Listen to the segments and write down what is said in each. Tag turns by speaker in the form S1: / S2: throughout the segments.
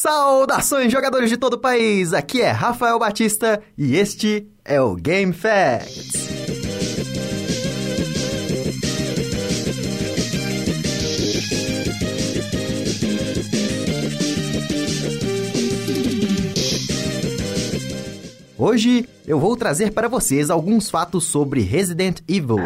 S1: Saudações, jogadores de todo o país! Aqui é Rafael Batista e este é o Game Facts. Hoje eu vou trazer para vocês alguns fatos sobre Resident Evil.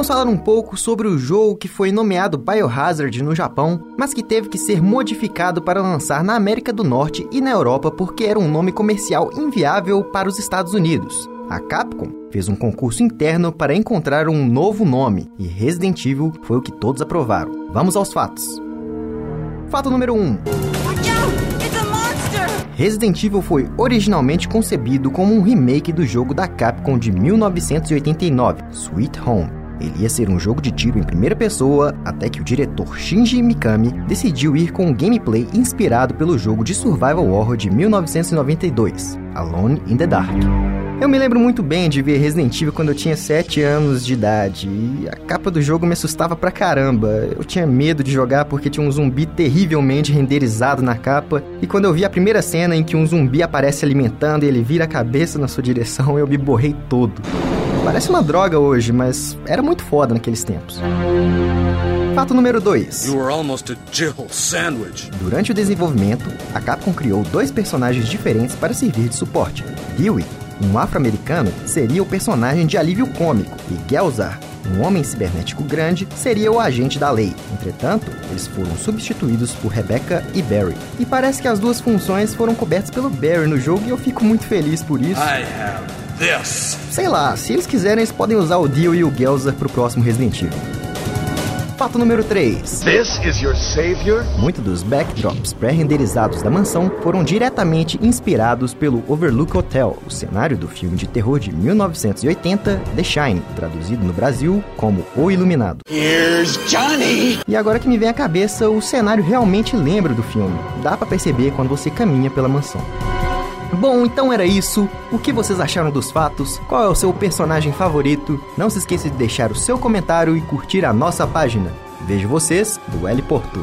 S1: Vamos falar um pouco sobre o jogo que foi nomeado Biohazard no Japão, mas que teve que ser modificado para lançar na América do Norte e na Europa porque era um nome comercial inviável para os Estados Unidos. A Capcom fez um concurso interno para encontrar um novo nome e Resident Evil foi o que todos aprovaram. Vamos aos fatos. Fato número 1. Resident Evil foi originalmente concebido como um remake do jogo da Capcom de 1989, Sweet Home. Ele ia ser um jogo de tiro em primeira pessoa, até que o diretor Shinji Mikami decidiu ir com um gameplay inspirado pelo jogo de survival horror de 1992, Alone in the Dark. Eu me lembro muito bem de ver Resident Evil quando eu tinha 7 anos de idade e a capa do jogo me assustava pra caramba. Eu tinha medo de jogar porque tinha um zumbi terrivelmente renderizado na capa e quando eu vi a primeira cena em que um zumbi aparece alimentando e ele vira a cabeça na sua direção, eu me borrei todo. Parece uma droga hoje, mas era muito foda naqueles tempos. Fato número 2. Durante o desenvolvimento, a Capcom criou dois personagens diferentes para servir de suporte. Huey, um afro-americano, seria o personagem de alívio cômico, e Gelzar, um homem cibernético grande, seria o agente da lei. Entretanto, eles foram substituídos por Rebecca e Barry. E parece que as duas funções foram cobertas pelo Barry no jogo e eu fico muito feliz por isso. I have this. Sei lá, se eles quiserem, eles podem usar o Dio e o Gelza pro próximo Resident Evil. Fato número 3. This is your savior? Muitos dos backdrops pré-renderizados da mansão foram diretamente inspirados pelo Overlook Hotel, o cenário do filme de terror de 1980, The Shining, traduzido no Brasil como O Iluminado. Here's Johnny! E agora que me vem à cabeça, o cenário realmente lembra do filme. Dá para perceber quando você caminha pela mansão. Bom, então era isso. O que vocês acharam dos fatos? Qual é o seu personagem favorito? Não se esqueça de deixar o seu comentário e curtir a nossa página. Vejo vocês do L Porto.